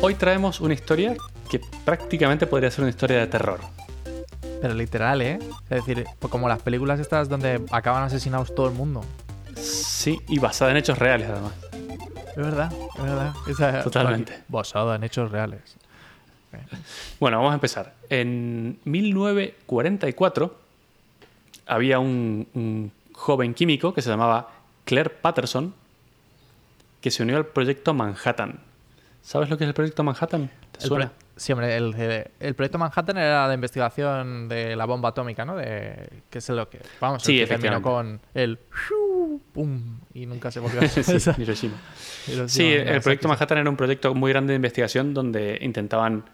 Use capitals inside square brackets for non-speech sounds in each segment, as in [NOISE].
Hoy traemos una historia que prácticamente podría ser una historia de terror. Pero literal, ¿eh? Es decir, pues como las películas estas donde acaban asesinados todo el mundo. Sí, y basada en hechos reales además. Es verdad, es verdad. Esa- Totalmente. [LAUGHS] Basada en hechos reales. [LAUGHS] Bueno, vamos a empezar. En 1944 había un, un joven químico que se llamaba Claire Patterson que se unió al proyecto Manhattan. ¿Sabes lo que es el proyecto Manhattan? ¿Te El suena? pro- Sí, hombre, el, el- el proyecto Manhattan era de investigación de la bomba atómica, ¿no? De, que es lo que. Vamos, Sí, el que terminó con el. ¡Pum! Y nunca se volvió a [LAUGHS] hacer sí, esa- Hiroshima. Hiroshima, Sí, el proyecto. Manhattan era un proyecto muy grande de investigación donde intentaban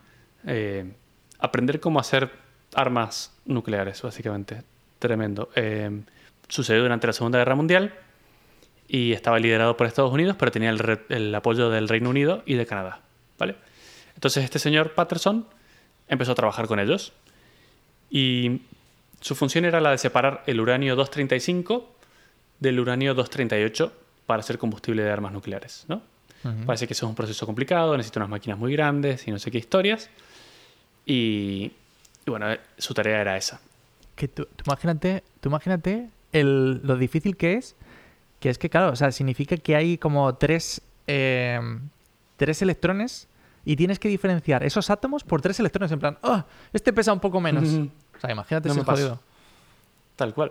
eh, aprender cómo hacer armas nucleares, básicamente. Tremendo. Eh, sucedió durante la Segunda Guerra Mundial y estaba liderado por Estados Unidos, pero tenía el, apoyo del Reino Unido y de Canadá. ¿vale? Entonces este señor Patterson empezó a trabajar con ellos y su función era la de separar el uranio 235 del uranio 238 para hacer combustible de armas nucleares. ¿no? Parece que eso es un proceso complicado, necesita unas máquinas muy grandes y no sé qué historias. Y, y bueno, su tarea era esa. Que tú, tú imagínate, tú imagínate el, lo difícil que es. Que es que, claro, o sea, significa que hay como tres, eh, tres electrones y tienes que diferenciar esos átomos por tres electrones. En plan, ¡oh! Este pesa un poco menos. O sea, imagínate No ese me paso. jodido. Tal cual.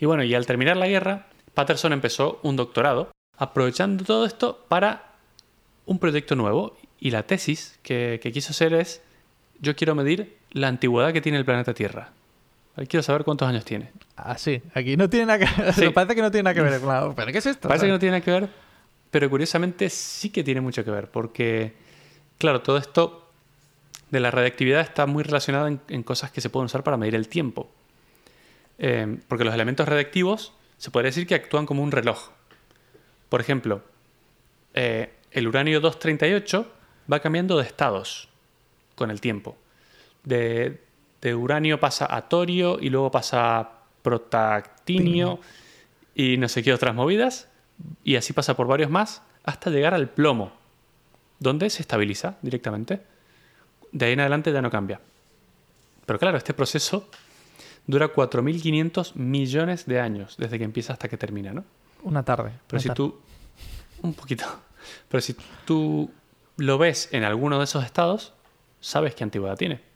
Y bueno, y al terminar la guerra, Patterson empezó un doctorado aprovechando todo esto para un proyecto nuevo. Y la tesis que, que quiso hacer es, yo quiero medir la antigüedad que tiene el planeta Tierra. Quiero saber cuántos años tiene. Ah, sí. Aquí no tiene nada que [LAUGHS] Sí. Parece que no tiene nada que ver. [LAUGHS] ¿Pero qué es esto? Parece que no tiene nada que ver, pero curiosamente sí que tiene mucho que ver, porque, claro, todo esto de la radiactividad está muy relacionado en, en cosas que se pueden usar para medir el tiempo. Eh, porque los elementos radiactivos se podría decir que actúan como un reloj. Por ejemplo, eh, el uranio 238 va cambiando de estados con el tiempo. De, de uranio pasa a torio y luego pasa a protactinio y no sé qué otras movidas. Y así pasa por varios más hasta llegar al plomo, donde se estabiliza directamente. De ahí en adelante ya no cambia. Pero claro, este proceso dura 4.500 millones de años desde que empieza hasta que termina, ¿no? Una tarde. Pero una si tarde. tú. Un poquito. [LAUGHS] Pero si tú lo ves en alguno de esos estados, sabes qué antigüedad tiene.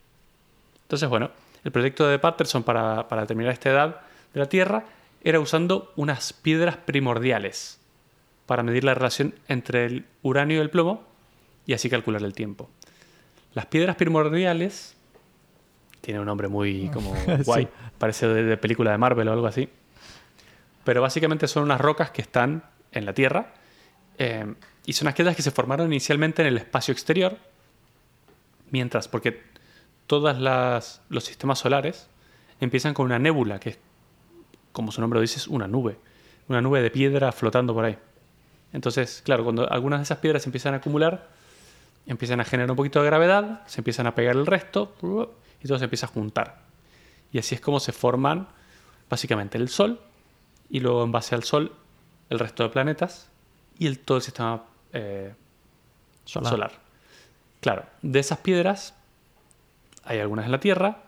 Entonces, bueno, el proyecto de Patterson para, para determinar esta edad de la Tierra era usando unas piedras primordiales para medir la relación entre el uranio y el plomo y así calcular el tiempo. Las piedras primordiales tiene un nombre muy como [LAUGHS] guay, Sí. parece de, de película de Marvel o algo así. Pero básicamente son unas rocas que están en la Tierra eh, y son aquellas que se formaron inicialmente en el espacio exterior, mientras, porque todos los sistemas solares empiezan con una nébula, que es, como su nombre lo dice, es una nube, una nube de piedra flotando por ahí. Entonces, claro, cuando algunas de esas piedras se empiezan a acumular, empiezan a generar un poquito de gravedad, se empiezan a pegar el resto y todo se empieza a juntar. Y así es como se forman básicamente el Sol y luego en base al Sol el resto de planetas y el, todo el sistema eh, Solar. solar. Claro, de esas piedras hay algunas en la Tierra,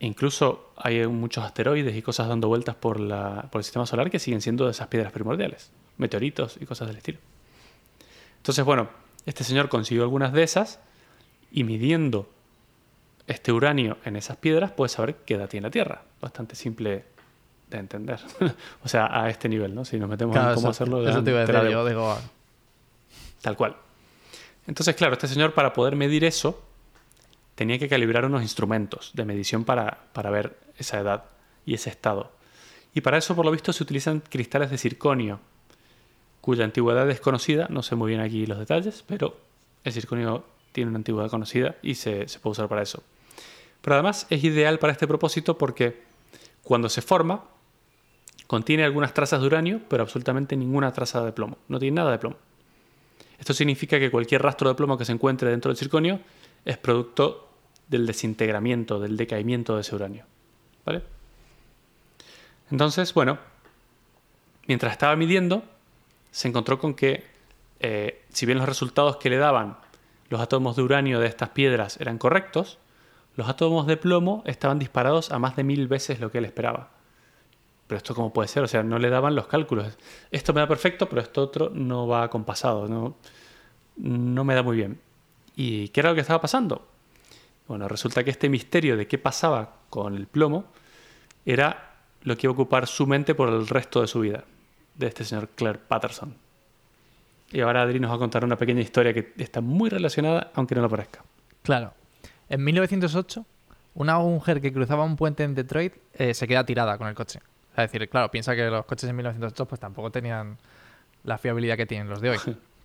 incluso hay muchos asteroides y cosas dando vueltas por, la- por el sistema solar que siguen siendo de esas piedras primordiales, meteoritos y cosas del estilo. Entonces, bueno, este señor consiguió algunas de esas y midiendo este uranio en esas piedras puede saber qué edad tiene la Tierra. Bastante simple de entender. [LAUGHS] o sea, a este nivel, ¿no? Si nos metemos Claro, en cómo eso, hacerlo, eso te iba a decir yo. Digo, Tal cual. Entonces, claro, este señor para poder medir eso tenía que calibrar unos instrumentos de medición para, para ver esa edad y ese estado. Y para eso, por lo visto, se utilizan cristales de circonio, cuya antigüedad es conocida. No sé muy bien aquí los detalles, pero el circonio tiene una antigüedad conocida y se, se puede usar para eso. Pero además es ideal para este propósito porque cuando se forma, contiene algunas trazas de uranio, pero absolutamente ninguna traza de plomo. No tiene nada de plomo. Esto significa que cualquier rastro de plomo que se encuentre dentro del circonio es producto del desintegramiento, del decaimiento de ese uranio. ¿Vale? Entonces, bueno, mientras estaba midiendo, se encontró con que, eh, si bien los resultados que le daban los átomos de uranio de estas piedras eran correctos, los átomos de plomo estaban disparados a más de mil veces lo que él esperaba. Pero esto cómo puede ser, o sea, no le daban los cálculos. Esto me da perfecto, pero esto otro no va compasado, no, no me da muy bien. ¿Y qué era lo que estaba pasando? Bueno, resulta que este misterio de qué pasaba con el plomo era lo que iba a ocupar su mente por el resto de su vida, de este señor Claire Patterson. Y ahora Adri nos va a contar una pequeña historia que está muy relacionada, aunque no lo parezca. Claro. En 1908, una mujer que cruzaba un puente en Detroit eh, se queda tirada con el coche. Es decir, claro, piensa que los coches en 1908 pues tampoco tenían la fiabilidad que tienen los de hoy. [LAUGHS]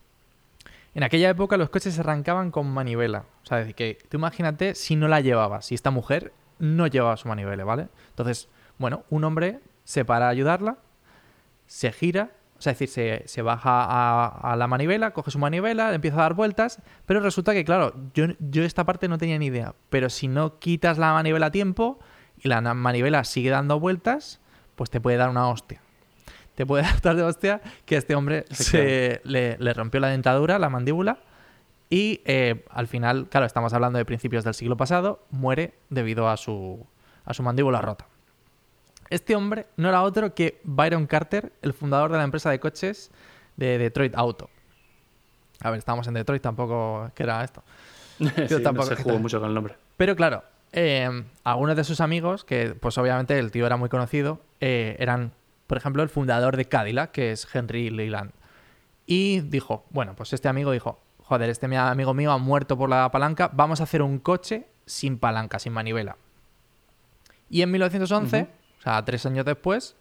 en aquella época los coches se arrancaban con manivela. O sea, decir, que tú imagínate si no la llevaba, si esta mujer no llevaba su manivela, ¿vale? Entonces, bueno, un hombre se para a ayudarla, se gira o sea, es decir, se, baja a, la manivela, coge su manivela, empieza a dar vueltas, pero resulta que, claro, yo, yo esta parte no tenía ni idea. Pero si no quitas la manivela a tiempo y la manivela sigue dando vueltas, pues te puede dar una hostia. Te puede [LAUGHS] dar tal de hostia que este hombre se, le, rompió la dentadura, la mandíbula, y eh, al final, claro, estamos hablando de principios del siglo pasado, muere debido a su, a su mandíbula rota. Este hombre no era otro que Byron Carter, el fundador de la empresa de coches de Detroit Auto. A ver, estábamos en Detroit, tampoco que era esto. [LAUGHS] sí, tampoco se jugó mucho con el nombre. Pero claro, eh, algunos de sus amigos, que pues obviamente el tío era muy conocido, eh, eran, por ejemplo, el fundador de Cadillac, que es Henry Leland. Y dijo, bueno, pues este amigo dijo, joder, este amigo mío ha muerto por la palanca, vamos a hacer un coche sin palanca, sin manivela. Y en 1911... O sea, tres años después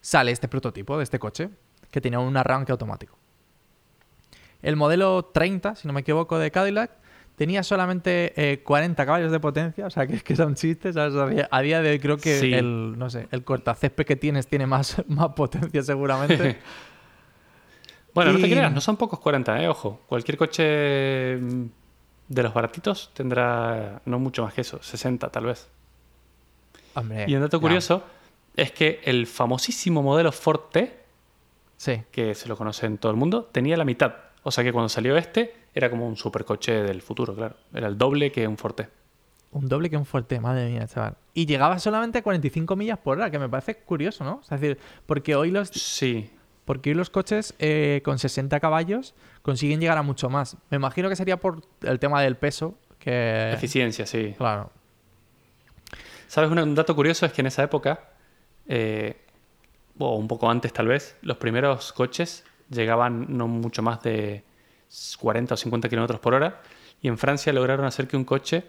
sale este prototipo de este coche que tenía un arranque automático. El modelo 30, si no me equivoco, de Cadillac tenía solamente 40 eh, caballos de potencia, o sea, que es que son chistes. A día de hoy creo que el, no sé, el cortacésped que tienes tiene más, [LAUGHS] más potencia seguramente. [LAUGHS] bueno, no te creas, no son pocos 40, ¿eh? Ojo, cualquier coche mm, de los baratitos tendrá no mucho más que eso, 60 tal vez. y un dato curioso es que el famosísimo modelo Forte, sí. que se lo conoce en todo el mundo, tenía la mitad. O sea que cuando salió este, era como un supercoche del futuro, claro. Era el doble que un Forte. Un doble que un Forte, madre mía, chaval. Y llegaba solamente a 45 millas por hora, que me parece curioso, ¿no? es decir, porque hoy los... Sí. Porque hoy los coches eh, con 60 caballos consiguen llegar a mucho más. Me imagino que sería por el tema del peso. Que... Eficiencia, sí. Claro. ¿Sabes? Un dato curioso es que en esa época eh, o un poco antes tal vez, los primeros coches llegaban no mucho más de 40 o 50 kilómetros por hora y en Francia lograron hacer que un coche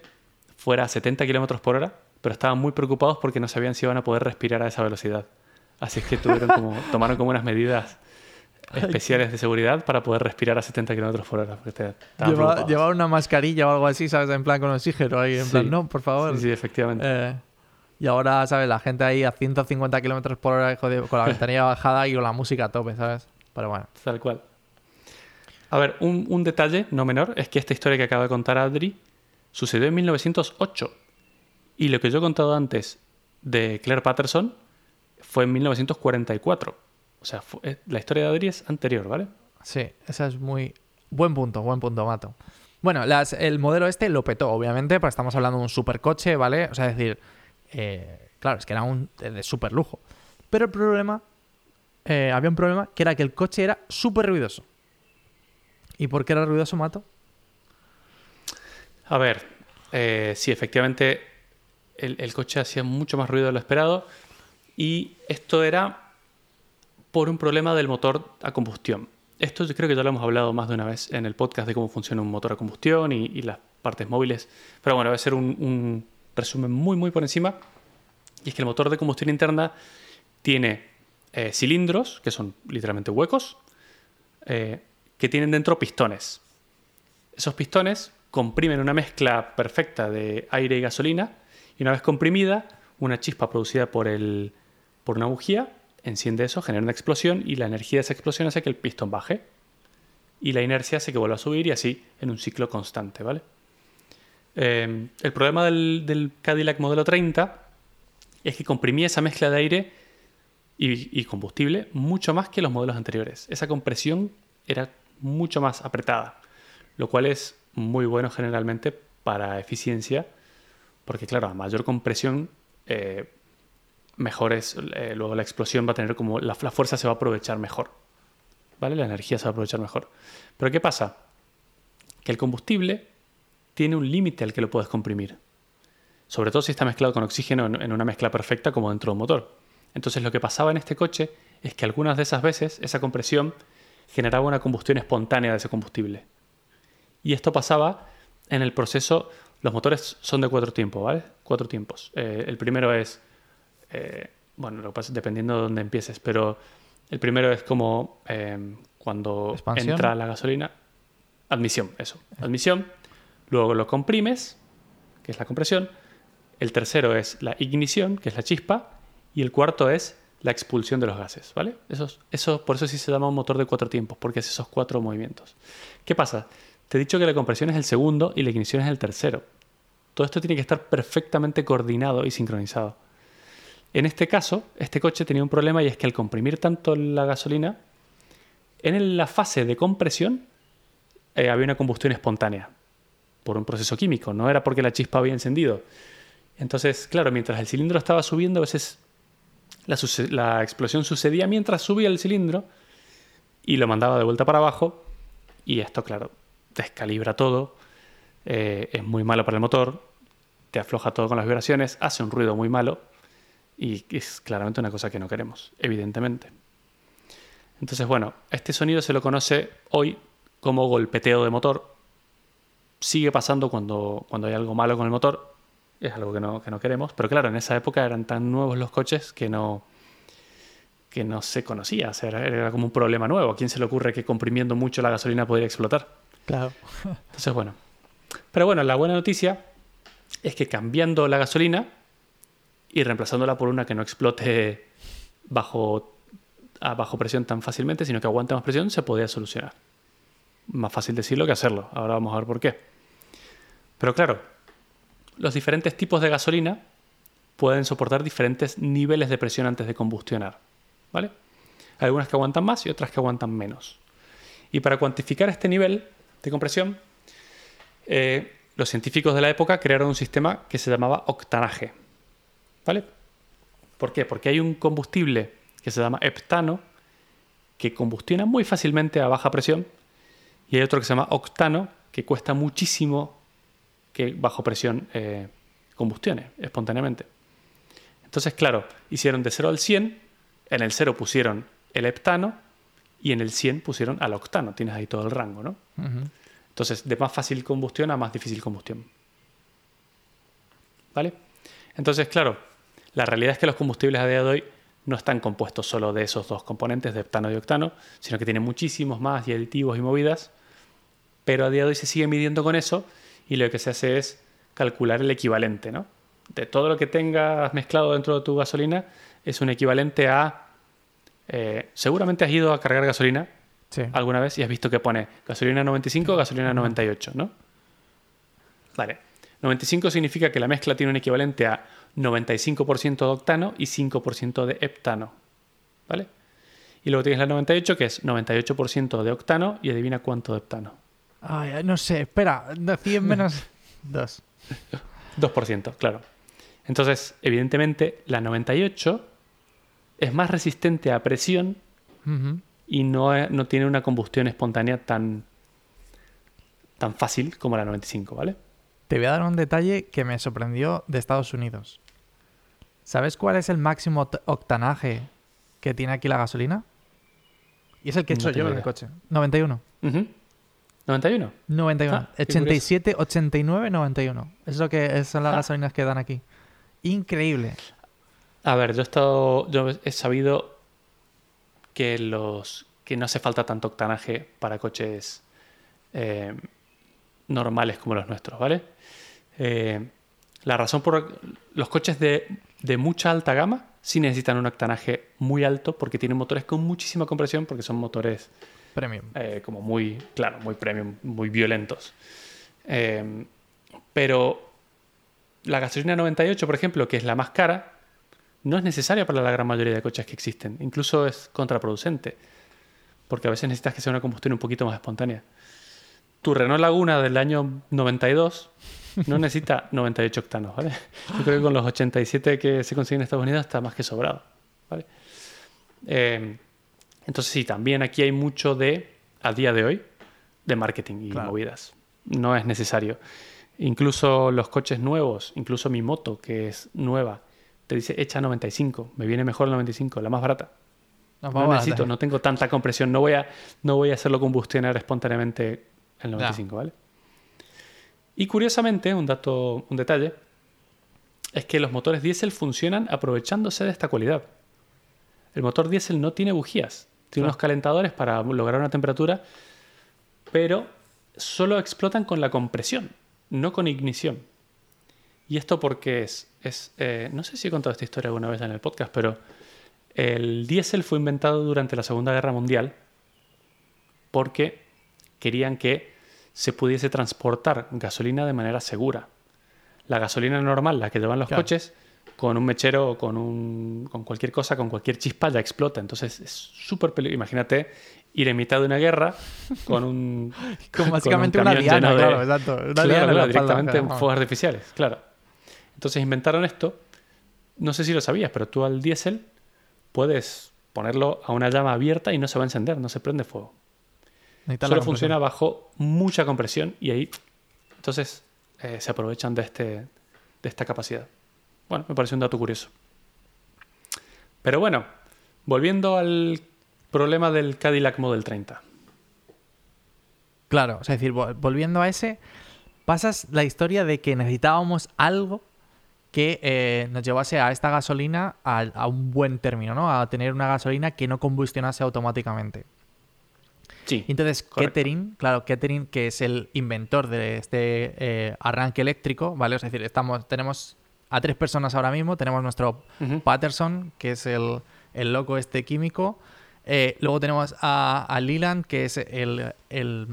fuera a 70 kilómetros por hora, pero estaban muy preocupados porque no sabían si iban a poder respirar a esa velocidad. Así es que tuvieron como, [LAUGHS] tomaron como unas medidas especiales de seguridad para poder respirar a 70 kilómetros por hora. Llevar una mascarilla o algo así, ¿sabes? En plan con oxígeno ahí, en plan, no, por favor. Sí, sí, efectivamente. Eh, y ahora, ¿sabes? La gente ahí a 150 kilómetros por hora con la [LAUGHS] ventanilla bajada y con la música a tope, ¿sabes? Pero bueno. Tal cual. A ver, un, detalle no menor es que esta historia que acaba de contar Adri sucedió en 1908. Y lo que yo he contado antes de Claire Patterson fue en 1944. O sea, eh, la historia de Adri es anterior, ¿vale? Sí, esa es muy... Buen punto, buen punto, Mato. Bueno, el modelo este lo petó, obviamente, porque estamos hablando de un supercoche, ¿vale? O sea, es decir, eh, claro, es que era un de súper lujo. Pero el problema, eh, había un problema, que era que el coche era súper ruidoso. ¿Y por qué era ruidoso, Mato? A ver, eh, sí, efectivamente el, coche hacía mucho más ruido de lo esperado y esto era por un problema del motor a combustión. Esto yo creo que ya lo hemos hablado más de una vez en el podcast de cómo funciona un motor a combustión y, las partes móviles, pero bueno, va a ser un resumen muy, muy por encima. Y es que el motor de combustión interna tiene eh, cilindros, que son literalmente huecos, eh, que tienen dentro pistones. Esos pistones comprimen una mezcla perfecta de aire y gasolina, y una vez comprimida, una chispa producida por, el, por una bujía enciende eso, genera una explosión, y la energía de esa explosión hace que el pistón baje. Y la inercia hace que vuelva a subir, y así en un ciclo constante, ¿vale? Em, el problema del, Cadillac modelo 30 es que comprimía esa mezcla de aire y, combustible mucho más que los modelos anteriores. Esa compresión era mucho más apretada, lo cual es muy buenos generalmente para eficiencia, porque claro, a mayor compresión, eh, mejor es, eh, luego la explosión va a tener como, la, fuerza se va a aprovechar mejor, ¿vale? La energía se va a aprovechar mejor. Pero ¿qué pasa? Que el combustible tiene un límite al que lo puedes comprimir. Sobre todo si está mezclado con oxígeno en una mezcla perfecta como dentro de un motor. Entonces lo que pasaba en este coche es que algunas de esas veces esa compresión generaba una combustión espontánea de ese combustible. Y esto pasaba en el proceso, los motores son de cuatro tiempos, ¿vale? Cuatro tiempos. Eh, el primero es, eh, bueno, lo pasa dependiendo de dónde empieces, pero el primero es como eh, cuando entra la gasolina. Admisión, eso. Admisión. Luego lo comprimes, que es la compresión. El tercero es la ignición, que es la chispa. Y el cuarto es la expulsión de los gases, ¿vale? Eso, eso, por eso sí se llama un motor de cuatro tiempos, porque es esos cuatro movimientos. ¿Qué pasa? Te he dicho que la compresión es el segundo y la ignición es el tercero. Todo esto tiene que estar perfectamente coordinado y sincronizado. En este caso, este coche tenía un problema y es que al comprimir tanto la gasolina, en la fase de compresión eh, había una combustión espontánea por un proceso químico, no era porque la chispa había encendido. Entonces, claro, mientras el cilindro estaba subiendo, a veces la, explosión sucedía mientras subía el cilindro y lo mandaba de vuelta para abajo. Y esto, claro, descalibra todo, eh, es muy malo para el motor, te afloja todo con las vibraciones, hace un ruido muy malo y es claramente una cosa que no queremos, evidentemente. Entonces, bueno, este sonido se lo conoce hoy como golpeteo de motor. Sigue pasando cuando, cuando hay algo malo con el motor, es algo que no, que no queremos. Pero claro, en esa época eran tan nuevos los coches que no, que no se conocía. era, como un problema nuevo. ¿A quién se le ocurre que comprimiendo mucho la gasolina podría explotar? Claro. Entonces, bueno. Pero bueno, la buena noticia es que cambiando la gasolina y reemplazándola por una que no explote bajo, a bajo presión tan fácilmente, sino que aguante más presión, se podía solucionar. Más fácil decirlo que hacerlo. Ahora vamos a ver por qué. Pero claro, los diferentes tipos de gasolina pueden soportar diferentes niveles de presión antes de combustionar. ¿vale? Algunas que aguantan más y otras que aguantan menos. Y para cuantificar este nivel de compresión, eh, los científicos de la época crearon un sistema que se llamaba octanaje. ¿Vale? ¿Por qué? Porque hay un combustible que se llama heptano que combustiona muy fácilmente a baja presión y hay otro que se llama octano que cuesta muchísimo que bajo presión eh, combustione espontáneamente. Entonces, claro, hicieron de 0 al 100, en el 0 pusieron el heptano y en el 100 pusieron al octano. Tienes ahí todo el rango, ¿no? Entonces, de más fácil combustión a más difícil combustión. ¿Vale? Entonces, claro, la realidad es que los combustibles a día de hoy no están compuestos solo de esos dos componentes, de heptano y octano, sino que tienen muchísimos más y aditivos y movidas, pero a día de hoy se sigue midiendo con eso y lo que se hace es calcular el equivalente, ¿no? De todo lo que tengas mezclado dentro de tu gasolina es un equivalente a... Eh, seguramente has ido a cargar gasolina alguna vez y has visto que pone gasolina 95, gasolina 98, ¿no? Vale. 95 significa que la mezcla tiene un equivalente a 95% de octano y 5% de heptano. ¿Vale? Y luego tienes la 98 que es 98% de octano y adivina cuánto de heptano. Ay, no sé, espera, 100 menos [LAUGHS] 2. 2%, claro. Entonces, evidentemente, la 98 es más resistente a presión y no, no, tiene una combustión espontánea tan, tan fácil como la 95, ¿vale? Te voy a dar un detalle que me sorprendió de Estados Unidos. ¿Sabes cuál es el máximo octanaje que tiene aquí la gasolina? Y es el que he hecho yo en el coche. 91. ¿91? 91. 87, 89, 91. Es lo que son las ah. gasolinas que dan aquí. Increíble. A ver, yo he estado. Yo he sabido que los. que no hace falta tanto octanaje para coches eh, normales como los nuestros, ¿vale? Eh, la razón por. Los coches de, de mucha alta gama sí necesitan un octanaje muy alto porque tienen motores con muchísima compresión, porque son motores Premium. Eh, como muy, claro, muy premium, muy violentos. Eh, pero la gasolina 98, por ejemplo, que es la más cara, no es necesaria para la gran mayoría de coches que existen. Incluso es contraproducente. Porque a veces necesitas que sea una combustión un poquito más espontánea. tu Renault Laguna del año 92 no necesita [LAUGHS] 98 octanos, ¿vale? Yo creo que con los 87 que se consiguen en Estados Unidos está más que sobrado, ¿vale? Eh, entonces sí, también aquí hay mucho de, a día de hoy, de marketing y Claro. movidas. No es necesario. Incluso los coches nuevos, incluso mi moto, que es nueva, te dice hecha 95, me viene mejor el 95, la más barata. No necesito, no tengo tanta compresión, no voy a, no voy a hacerlo combustionar espontáneamente el 95, ¿vale? Y curiosamente, un dato, un detalle, es que los motores diésel funcionan aprovechándose de esta cualidad. El motor diésel no tiene bujías, tiene Claro. unos calentadores para lograr una temperatura, pero solo explotan con la compresión, no con ignición. Y esto porque es, es eh, no sé si he contado esta historia alguna vez en el podcast, pero el diésel fue inventado durante la Segunda Guerra Mundial porque querían que se pudiese transportar gasolina de manera segura. La gasolina normal, la que llevan los Claro. coches, con un mechero o con, un, con cualquier cosa, con cualquier chispa, ya explota. Entonces es súper peligroso. Imagínate ir en mitad de una guerra con un. [LAUGHS] Con básicamente una lleno de- claro, exacto. Una Claro, claro, directamente claro, fuegos artificiales, claro. Entonces inventaron esto. No sé si lo sabías, pero tú al diésel puedes ponerlo a una llama abierta y no se va a encender, no se prende fuego. Solo funciona bajo mucha compresión y ahí entonces eh, se aprovechan de, este, de esta capacidad. Bueno, me parece un dato curioso. Pero bueno, volviendo al problema del Cadillac Model 30. Claro, es decir, vol- volviendo a ese, pasas la historia de que necesitábamos algo que eh, nos llevase a esta gasolina a, a un buen término, ¿no? A tener una gasolina que no combustionase automáticamente. Sí, entonces, correcto. Kettering, claro, Kettering, que es el inventor de este eh, arranque eléctrico, ¿vale? Es decir, estamos, tenemos a tres personas ahora mismo. Tenemos nuestro. Patterson, que es el, el loco este químico. Eh, luego tenemos a, a Leland, que es el, el,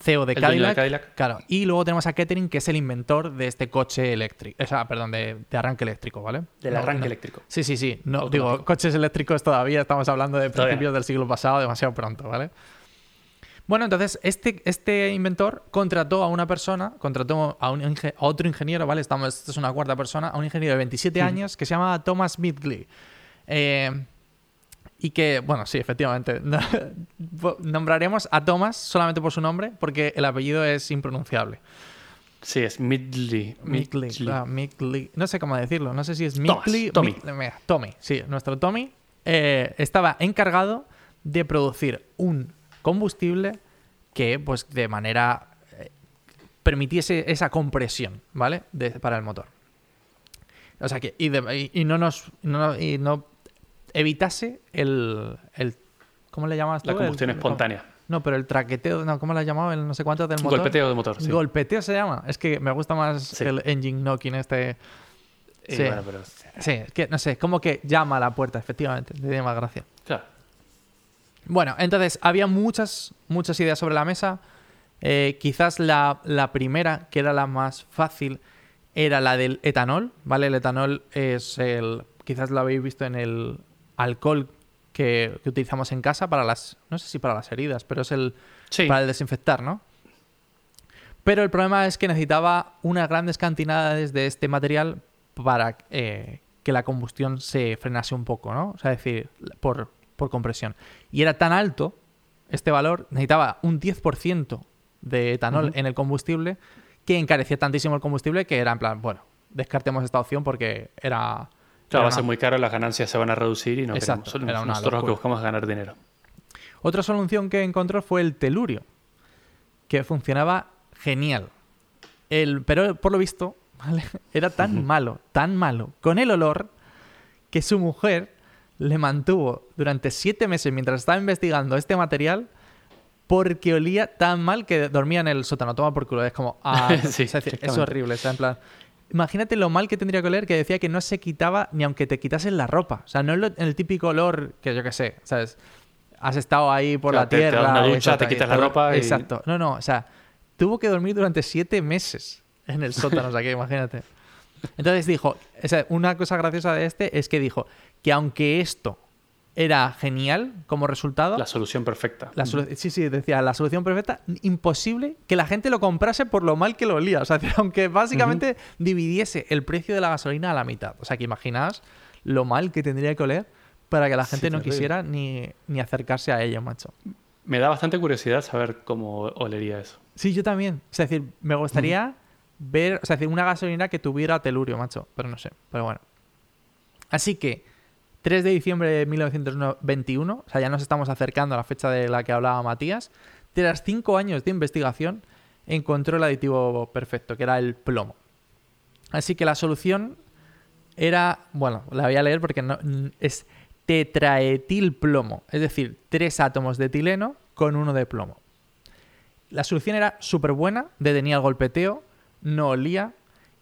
CEO de dueño de Cadillac. Claro. Y luego tenemos a Kettering, que es el inventor de este coche eléctrico. O sea, perdón, de, de arranque eléctrico, ¿vale? Del No, arranque no. eléctrico. Sí, sí, sí. No, Automático. digo, coches eléctricos todavía estamos hablando de Todavía principios del siglo pasado, demasiado pronto, ¿vale? Bueno, entonces este, este inventor contrató a una persona, contrató a, un inge- a otro ingeniero, ¿vale? Estamos, esta es una cuarta persona, a un ingeniero de 27 Ujú. años que se llama Thomas Midgley. Eh, y que, bueno, sí, efectivamente, [LAUGHS] no- nombraremos a Thomas solamente por su nombre, porque el apellido es impronunciable. Sí, es Midley. Midgley, Midgley. claro, Midgley. No sé cómo decirlo, no sé si es Midgley. Tommy. Mid- mira, Tommy, sí, nuestro Tommy eh, estaba encargado de producir un combustible que, pues, de manera eh, permitiese esa compresión, ¿vale? De- para el motor. O sea que, y, de- y- y no nos, no, y no evitase el, el ¿cómo le llamas tú? La combustión el- espontánea. No, pero el traqueteo, no, ¿cómo le has llamado? El no sé cuánto del motor. Golpeteo de motor. Sí. Golpeteo se llama. Es que me gusta más Sí. el engine knocking este. Sí. bueno, pero- Sí, es que no sé, como que llama a la puerta, efectivamente. Tiene más gracia. claro. Bueno, entonces había muchas, muchas ideas sobre la mesa. Eh, quizás la, la primera, que era la más fácil, era la del etanol, ¿vale? El etanol es el. Quizás lo habéis visto en el alcohol que, que utilizamos en casa para las. No sé si para las heridas, pero es el. Sí. para el desinfectar, ¿no? Pero el problema es que necesitaba unas grandes cantidades de este material para eh, que la combustión se frenase un poco, ¿no? O sea, es decir, por, por compresión. Y era tan alto este valor, necesitaba un 10% de etanol en el combustible, que encarecía tantísimo el combustible que era en plan, bueno, descartemos esta opción porque era... Claro, va a ser muy caro, las ganancias se van a reducir y no Exacto, queremos. era una Nosotros lo que buscamos es ganar dinero. Otra solución que encontró fue el telurio, que funcionaba genial. El, pero por lo visto, [LAUGHS] ¿vale? era tan malo, tan malo, con el olor, que su mujer le mantuvo durante siete meses mientras estaba investigando este material porque olía tan mal que dormía en el sótano. Toma por culo. Es como, ah, [LAUGHS] Sí, es, decir, es horrible. sea, en plan, imagínate lo mal que tendría que oler que decía que no se quitaba ni aunque te quitasen la ropa. O sea, no es lo- el típico olor que yo qué sé, ¿sabes? Has estado ahí por Claro, la te- te das tierra. una ducha, te quitas la ropa y- Exacto. No, no, o sea, tuvo que dormir durante siete meses en el sótano, o sea, que imagínate. Entonces dijo, una cosa graciosa de este es que dijo que aunque esto era genial como resultado. La solución perfecta. La solu- sí, sí, decía, la solución perfecta, imposible que la gente lo comprase por lo mal que lo olía. O sea, [LAUGHS] aunque básicamente dividiese el precio de la gasolina a la mitad. O sea, que imaginaos lo mal que tendría que oler para que la gente Sí, no terrible. quisiera ni, ni acercarse a ella, macho. Me da bastante curiosidad saber cómo olería eso. Sí, yo también. Es decir, me gustaría ver, o sea, una gasolina que tuviera telurio, macho. Pero no sé, pero bueno. Así que, 3 de diciembre de 1921, o sea, ya nos estamos acercando a la fecha de la que hablaba Matías, tras 5 años de investigación, encontró el aditivo perfecto, que era el plomo. Así que la solución era, bueno, la voy a leer porque no, es tetraetilplomo, es decir, tres átomos de etileno con uno de plomo. La solución era súper buena, detenía el golpeteo, no olía,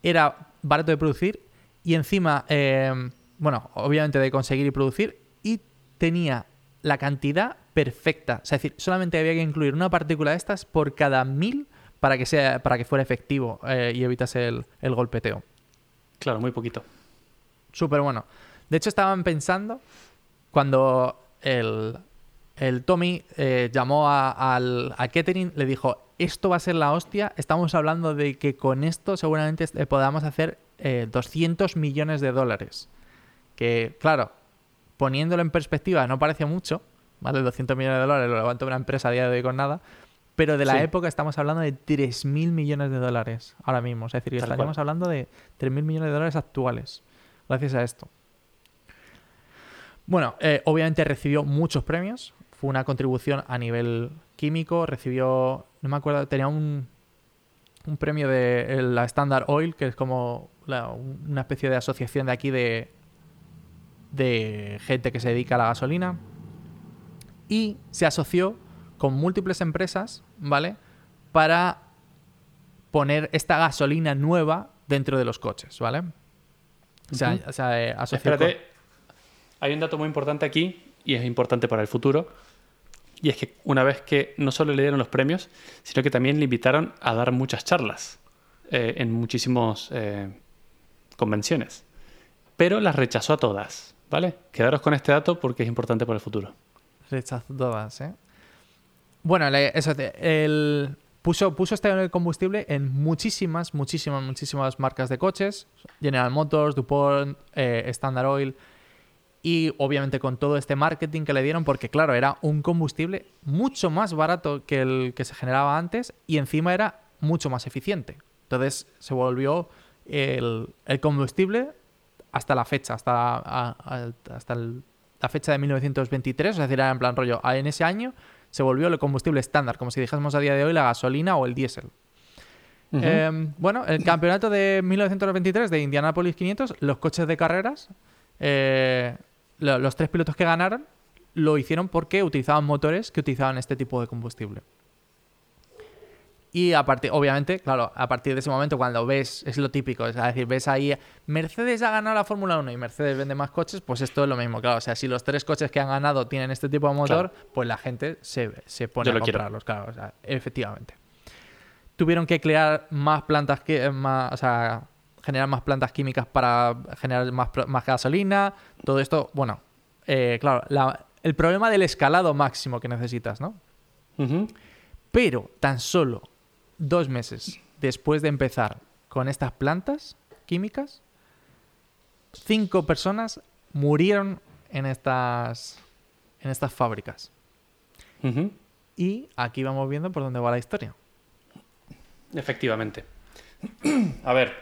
era barato de producir y encima, eh, bueno, obviamente de conseguir y producir, y tenía la cantidad perfecta. Es decir, solamente había que incluir una partícula de estas por cada mil para que, sea, para que fuera efectivo eh, y evitase el, el golpeteo. Claro, muy poquito. Súper bueno. De hecho, estaban pensando cuando el, el Tommy eh, llamó a, al, a Kettering, le dijo, esto va a ser la hostia, estamos hablando de que con esto seguramente eh, podamos hacer eh, 200 millones de dólares. Que, claro, poniéndolo en perspectiva no parece mucho, ¿vale? 200 millones de dólares lo levanta una empresa a día de hoy con nada, pero de la Sí. época estamos hablando de 3.000 millones de dólares ahora mismo. Es decir, Tal estaríamos cual. hablando de 3.000 millones de dólares actuales gracias a esto. Bueno, eh, obviamente recibió muchos premios. Fue una contribución a nivel químico. Recibió, no me acuerdo, tenía un, un premio de eh, la Standard Oil, que es como la- una especie de asociación de aquí de, de gente que se dedica a la gasolina. Y se asoció con múltiples empresas, ¿vale? Para poner esta gasolina nueva dentro de los coches, ¿vale? O sea, Ujú. o sea, eh, con- Espérate, hay un dato muy importante aquí y es importante para el futuro. Y es que una vez que no solo le dieron los premios, sino que también le invitaron a dar muchas charlas eh, en muchísimas convenciones. Pero las rechazó a todas, ¿vale? Quedaros con este dato porque es importante para el futuro. Rechazó todas, ¿eh? Bueno, eso, el, puso, puso este combustible en muchísimas, muchísimas, muchísimas marcas de coches. General Motors, DuPont, eh, Standard Oil. Y obviamente con todo este marketing que le dieron, porque claro, era un combustible mucho más barato que el que se generaba antes y encima era mucho más eficiente. Entonces se volvió el, el combustible hasta la fecha, hasta, a- a- hasta el- la fecha de 1923, es decir, era en plan rollo, en ese año se volvió el combustible estándar, como si dijésemos a día de hoy la gasolina o el diésel. Eh, bueno, el campeonato de 1923 de Indianapolis 500, los coches de carreras, eh, lo- los tres pilotos que ganaron lo hicieron porque utilizaban motores que utilizaban este tipo de combustible. Y a partir, obviamente, claro, a partir de ese momento cuando ves, es lo típico, es decir, ves ahí, Mercedes ha ganado la Fórmula 1 y Mercedes vende más coches, pues esto es lo mismo, claro, o sea, si los tres coches que han ganado tienen este tipo de motor, pues la gente se, se pone Yo a quiero. comprarlos, claro, o sea, efectivamente. Tuvieron que crear más plantas, que, más, o sea, generar más plantas químicas para generar más, más gasolina, todo esto, bueno, eh, claro, la- el problema del escalado máximo que necesitas, ¿no? Pero tan solo dos meses después de empezar con estas plantas químicas, cinco personas murieron en estas, en estas fábricas. Y aquí vamos viendo por dónde va la historia. Efectivamente. [CLEARS THROAT] A ver,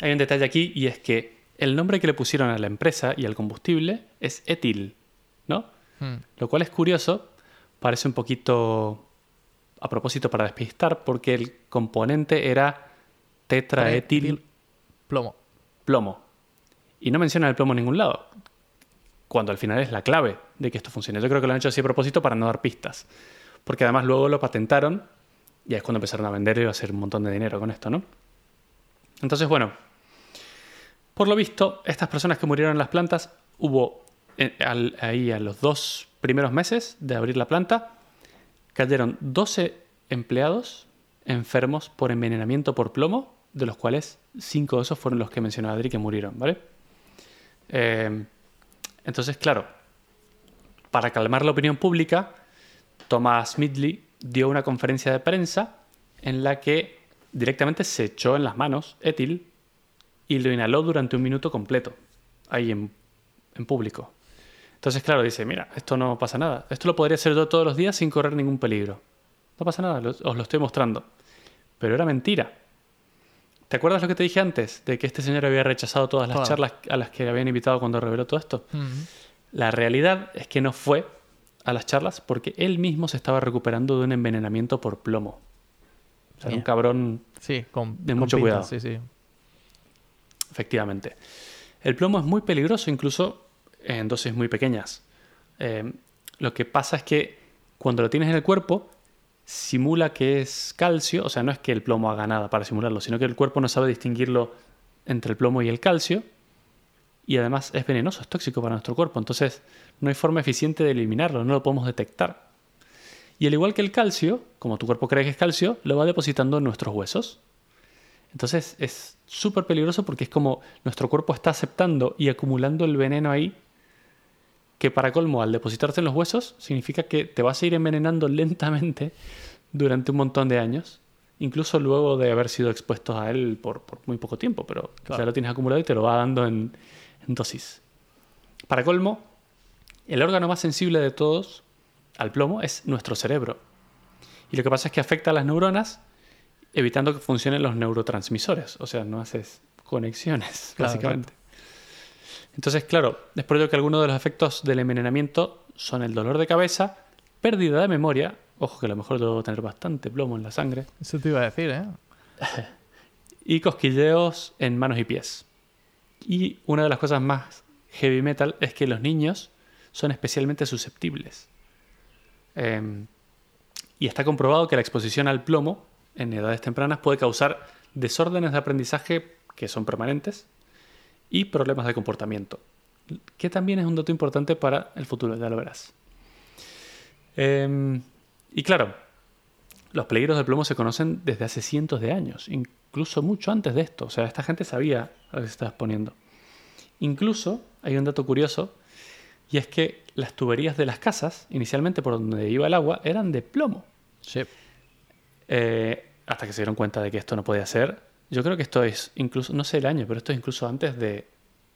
hay un detalle aquí y es que el nombre que le pusieron a la empresa y al combustible es etil, ¿no? Hmm. Lo cual es curioso, parece un poquito a propósito para despistar, porque el componente era tetraetil Plomo. plomo. Y no menciona el plomo en ningún lado, cuando al final es la clave de que esto funcione. Yo creo que lo han hecho así a propósito para no dar pistas, porque además luego lo patentaron y ahí es cuando empezaron a vender y a hacer un montón de dinero con esto, ¿no? Entonces, bueno, por lo visto, estas personas que murieron en las plantas, hubo eh, ahí a los dos primeros meses de abrir la planta, cayeron 12 empleados enfermos por envenenamiento por plomo, de los cuales 5 de esos fueron los que mencionó Adri que murieron, ¿vale? Eh, entonces, claro, para calmar la opinión pública, Thomas Midley dio una conferencia de prensa en la que directamente se echó en las manos etil y lo inhaló durante un minuto completo, ahí en, en público. Entonces, claro, dice, mira, esto no pasa nada. Esto lo podría hacer yo todos los días sin correr ningún peligro. No pasa nada, lo- os lo estoy mostrando. Pero era mentira. ¿Te acuerdas lo que te dije antes? De que este señor había rechazado todas las charlas a las que habían invitado cuando reveló todo esto. La realidad es que no fue a las charlas porque él mismo se estaba recuperando de un envenenamiento por plomo. O sea, era un cabrón, Sí, con, De con mucho cuidado. Sí, sí. Efectivamente. El plomo es muy peligroso, incluso en dosis muy pequeñas. Eh, lo que pasa es que cuando lo tienes en el cuerpo, simula que es calcio, o sea, no es que el plomo haga nada para simularlo, sino que el cuerpo no sabe distinguirlo entre el plomo y el calcio, y además es venenoso, es tóxico para nuestro cuerpo, entonces no hay forma eficiente de eliminarlo, no lo podemos detectar. Y al igual que el calcio, como tu cuerpo cree que es calcio, lo va depositando en nuestros huesos. Entonces es súper peligroso porque es como nuestro cuerpo está aceptando y acumulando el veneno ahí, que para colmo, al depositarse en los huesos, significa que te vas a ir envenenando lentamente durante un montón de años, incluso luego de haber sido expuestos a él por, por muy poco tiempo, pero Claro. ya lo tienes acumulado y te lo va dando en, en dosis. Para colmo, el órgano más sensible de todos al plomo es nuestro cerebro. Y lo que pasa es que afecta a las neuronas evitando que funcionen los neurotransmisores. O sea, no haces conexiones, Claro, básicamente. Entonces, claro, es por ello que algunos de los efectos del envenenamiento son el dolor de cabeza, pérdida de memoria, ojo que a lo mejor debo tener bastante plomo en la sangre, Eso te iba a decir, ¿eh? [LAUGHS] y cosquilleos en manos y pies. Y una de las cosas más heavy metal es que los niños son especialmente susceptibles. Eh, y está comprobado que la exposición al plomo en edades tempranas puede causar desórdenes de aprendizaje que son permanentes y problemas de comportamiento, que también es un dato importante para el futuro, ya lo verás. Eh, y claro, los peligros del plomo se conocen desde hace cientos de años, incluso mucho antes de esto. O sea, esta gente sabía lo que se estaba exponiendo. Incluso hay un dato curioso, y es que las tuberías de las casas, inicialmente por donde iba el agua, eran de plomo. Sí. Eh, hasta que se dieron cuenta de que esto no podía ser. Yo creo que esto es incluso, no sé el año, pero esto es incluso antes de,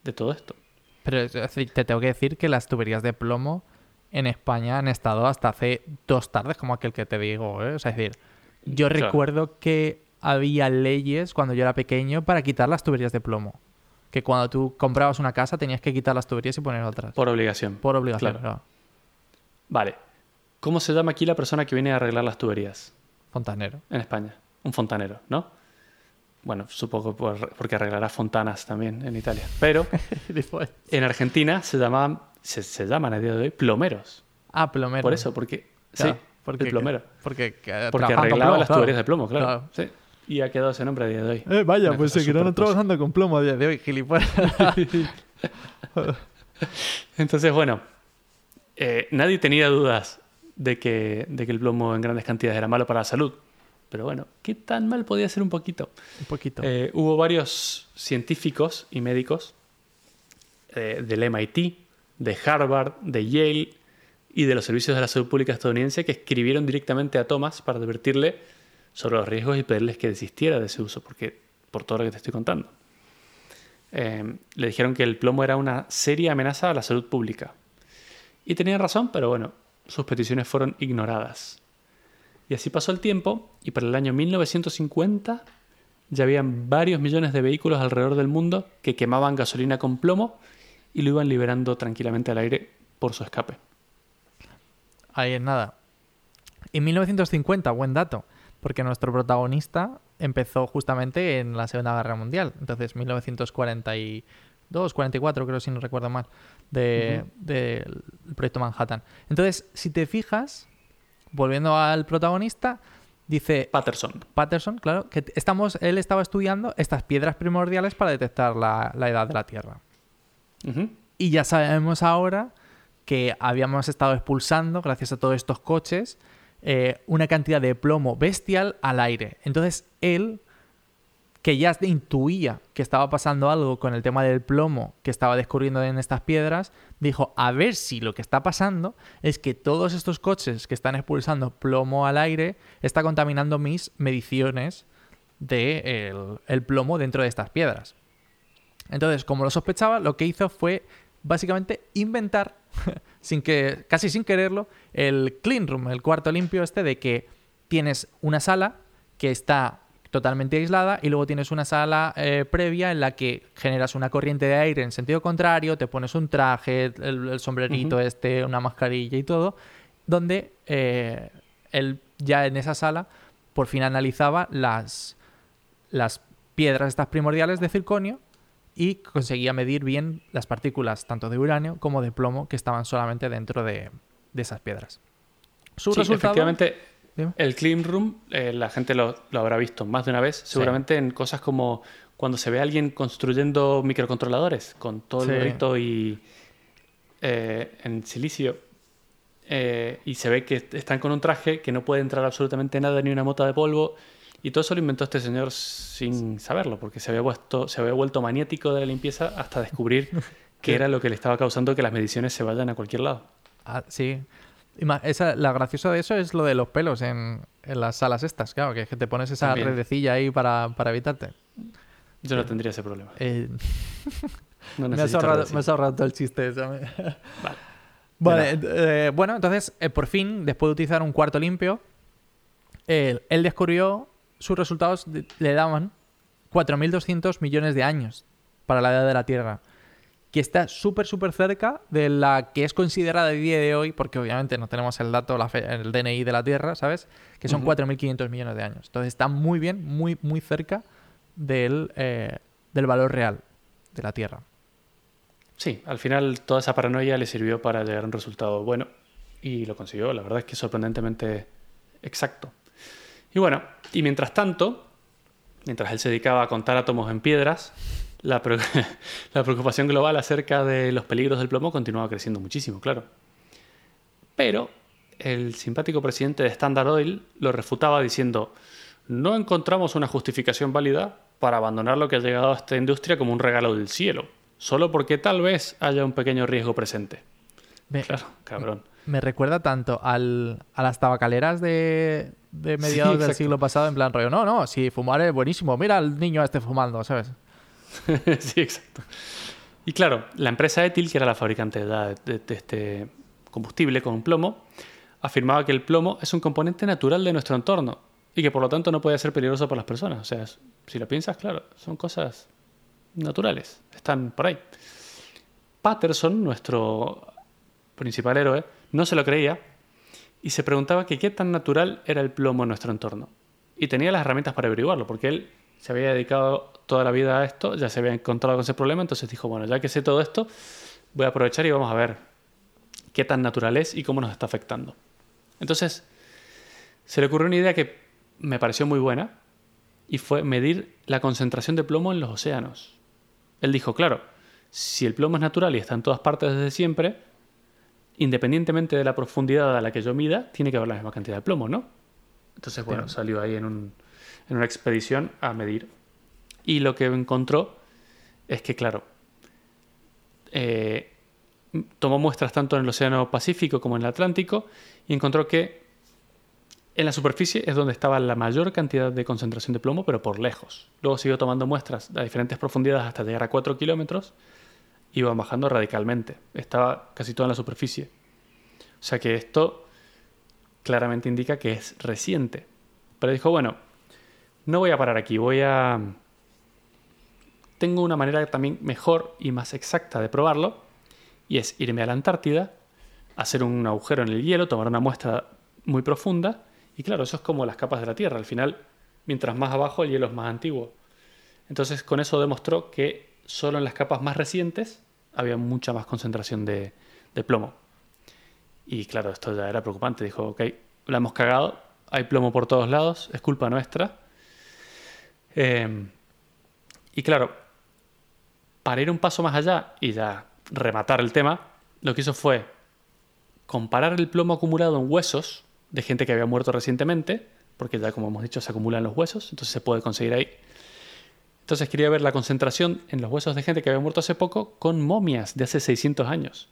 de todo esto. Pero te tengo que decir que las tuberías de plomo en España han estado hasta hace dos tardes, como aquel que te digo, ¿eh? O sea, es decir, yo Claro. recuerdo que había leyes cuando yo era pequeño para quitar las tuberías de plomo. Que cuando tú comprabas una casa tenías que quitar las tuberías y poner otras. Por obligación. Por obligación, Claro. claro. Vale. ¿Cómo se llama aquí la persona que viene a arreglar las tuberías Fontanero. en España? Un fontanero, ¿no? Bueno, supongo por- porque arreglará fontanas también en Italia. Pero [LAUGHS] en Argentina se llaman, se, se llaman a día de hoy plomeros. ah, plomero. Por eso, porque... Claro, sí, porque, el plomero. Porque, que Porque con arreglaba plomo, las claro. tuberías de plomo, claro. Claro. Sí. Y ha quedado ese nombre a día de hoy. Eh, vaya, pues seguirán súper trabajando con plomo a día de hoy, gilipollas. [LAUGHS] Entonces, bueno, eh, nadie tenía dudas de que, de que el plomo en grandes cantidades era malo para la salud. Pero bueno, ¿qué tan mal podía ser un poquito? Un poquito. Eh, hubo varios científicos y médicos eh, del MIT, de Harvard, de Yale y de los servicios de la salud pública estadounidense que escribieron directamente a Thomas para advertirle sobre los riesgos y pedirles que desistiera de ese uso, porque por todo lo que te estoy contando. Eh, le dijeron que el plomo era una seria amenaza a la salud pública. Y tenían razón, pero bueno, sus peticiones fueron ignoradas. Y así pasó el tiempo, y para el año 1950 ya habían varios millones de vehículos alrededor del mundo que quemaban gasolina con plomo y lo iban liberando tranquilamente al aire por su escape. Ahí es nada. En 1950, buen dato, porque nuestro protagonista empezó justamente en la Segunda Guerra Mundial. Entonces, 1942, 44, creo si no recuerdo mal, de- Ujú. del proyecto Manhattan. Entonces, si te fijas, volviendo al protagonista, dice Patterson. Patterson, claro, que estamos, él estaba estudiando estas piedras primordiales para detectar la, la edad de la Tierra. Y ya sabemos ahora que habíamos estado expulsando, gracias a todos estos coches, eh, una cantidad de plomo bestial al aire. Entonces él que ya intuía que estaba pasando algo con el tema del plomo que estaba descubriendo en estas piedras, dijo, a ver si lo que está pasando es que todos estos coches que están expulsando plomo al aire está contaminando mis mediciones del de plomo dentro de estas piedras. Entonces, como lo sospechaba, lo que hizo fue básicamente inventar, [LAUGHS] sin que, casi sin quererlo, el clean room, el cuarto limpio este de que tienes una sala que está totalmente aislada y luego tienes una sala eh, previa en la que generas una corriente de aire en sentido contrario, te pones un traje, el, sombrerito este, una mascarilla y todo, donde eh, él ya en esa sala por fin analizaba las, las piedras estas primordiales de circonio y conseguía medir bien las partículas tanto de uranio como de plomo que estaban solamente dentro de, esas piedras. Su resultado, efectivamente, el clean room, eh, la gente lo, habrá visto más de una vez, seguramente en cosas como cuando se ve a alguien construyendo microcontroladores con todo el gorrito y eh, en silicio eh, y se ve que están con un traje que no puede entrar absolutamente nada ni una mota de polvo y todo eso lo inventó este señor sin saberlo porque se había, puesto, se había vuelto maniático de la limpieza hasta descubrir [LAUGHS] qué era lo que le estaba causando que las mediciones se vayan a cualquier lado. Ah, sí, esa, la graciosa de eso es lo de los pelos en, las salas estas, claro, que, que te pones esa redecilla ahí para, evitarte. Yo no tendría ese problema. Eh, [LAUGHS] me, has ahorrado, todo el chiste. vale. [LAUGHS] Eh, bueno, entonces, eh, por fin, después de utilizar un cuarto limpio, él, él descubrió sus resultados le daban 4.200 millones de años para la edad de la Tierra que está súper, súper cerca de la que es considerada a día de hoy, porque obviamente no tenemos el dato, la el DNI de la Tierra, ¿sabes? Que son 4.500 millones de años. Entonces está muy bien, muy, muy cerca del, eh, del valor real de la Tierra. Sí, al final toda esa paranoia le sirvió para llegar a un resultado bueno y lo consiguió. La verdad es que sorprendentemente exacto. Y bueno, y mientras tanto, mientras él se dedicaba a contar átomos en piedras, [LAUGHS] la, preocupación global acerca de los peligros del plomo continuaba creciendo muchísimo, claro. Pero el simpático presidente de Standard Oil lo refutaba diciendo, no encontramos una justificación válida para abandonar lo que ha llegado a esta industria como un regalo del cielo, solo porque tal vez haya un pequeño riesgo presente. claro, cabrón. Me recuerda tanto al, a las tabacaleras de, mediados del siglo pasado, en plan rollo, no, no, si fumar es buenísimo, mira al niño este fumando, ¿sabes? [LAUGHS] sí, exacto. Y claro, la empresa Etil, que era la fabricante de, este combustible con plomo, afirmaba que el plomo es un componente natural de nuestro entorno y que por lo tanto no puede ser peligroso para las personas. O sea, si lo piensas, claro, son cosas naturales, están por ahí. Patterson, nuestro principal héroe, no se lo creía y se preguntaba qué tan natural era el plomo en nuestro entorno. Y tenía las herramientas para averiguarlo, porque él se había dedicado toda la vida a esto, ya se había encontrado con ese problema, entonces dijo, bueno, ya que sé todo esto, voy a aprovechar y vamos a ver qué tan natural es y cómo nos está afectando. Entonces, se le ocurrió una idea que me pareció muy buena y fue medir la concentración de plomo en los océanos. Él dijo, claro, si el plomo es natural y está en todas partes desde siempre, independientemente de la profundidad a la que yo mida, tiene que haber la misma cantidad de plomo, ¿no? Entonces, bueno, salió ahí en un, en una expedición a medir. Y lo que encontró es que, claro, eh, tomó muestras tanto en el Océano Pacífico como en el Atlántico y encontró que en la superficie es donde estaba la mayor cantidad de concentración de plomo, pero por lejos. Luego siguió tomando muestras a diferentes profundidades hasta llegar a 4 kilómetros. Iba bajando radicalmente. Estaba casi toda en la superficie. O sea que esto claramente indica que es reciente. Pero dijo, bueno, no voy a parar aquí, voy a... Tengo una manera también mejor y más exacta de probarlo, y es irme a la Antártida, hacer un agujero en el hielo, tomar una muestra muy profunda, y claro, eso es como las capas de la Tierra, al final, mientras más abajo el hielo es más antiguo. Entonces con eso demostró que solo en las capas más recientes había mucha más concentración de, plomo. Y claro, esto ya era preocupante. Dijo, ok, la hemos cagado, hay plomo por todos lados, es culpa nuestra. Em, y claro, para ir un paso más allá y ya rematar el tema, lo que hizo fue comparar el plomo acumulado en huesos de gente que había muerto recientemente, porque ya como hemos dicho se acumulan los huesos, entonces se puede conseguir ahí, Entonces quería ver la concentración en los huesos de gente que había muerto hace poco con momias de hace 600 años.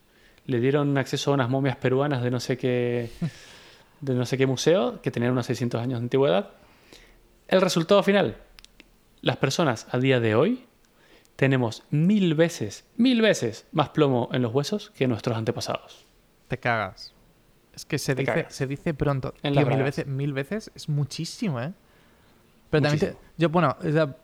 Le dieron acceso a unas momias peruanas de no sé qué, de no sé qué museo que tenían unos 600 años de antigüedad. El resultado final, las personas a día de hoy tenemos mil veces, mil veces más plomo en los huesos que nuestros antepasados. Te cagas. Es que se, dice, se dice pronto. En Tío, mil, veces, mil veces es muchísimo, ¿eh? Pero también te- yo, bueno, o sea,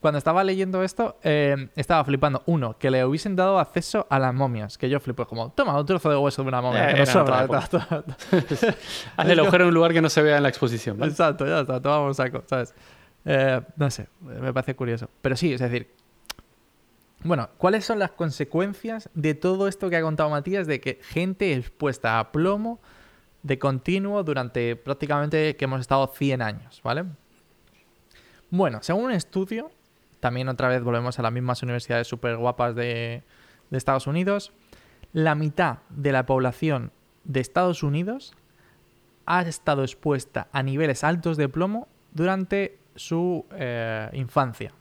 cuando estaba leyendo esto, eh, estaba flipando. Uno, que le hubiesen dado acceso a las momias. Que yo flipo, como, toma un trozo de hueso de una momia. Eh, que otra sobra. [LAUGHS] Hazle el agujero en un lugar que no se vea en la exposición. ¿vale? Exacto, ya está, tomamos saco, ¿sabes? Eh, no sé, me parece curioso. Pero sí, es decir, bueno, ¿cuáles son las consecuencias de todo esto que ha contado Matías de que gente expuesta a plomo de continuo durante prácticamente que hemos estado 100 años, ¿vale? Bueno, según un estudio, también otra vez volvemos a las mismas universidades súper guapas de, Estados Unidos, la mitad de la población de Estados Unidos ha estado expuesta a niveles altos de plomo durante su eh, infancia.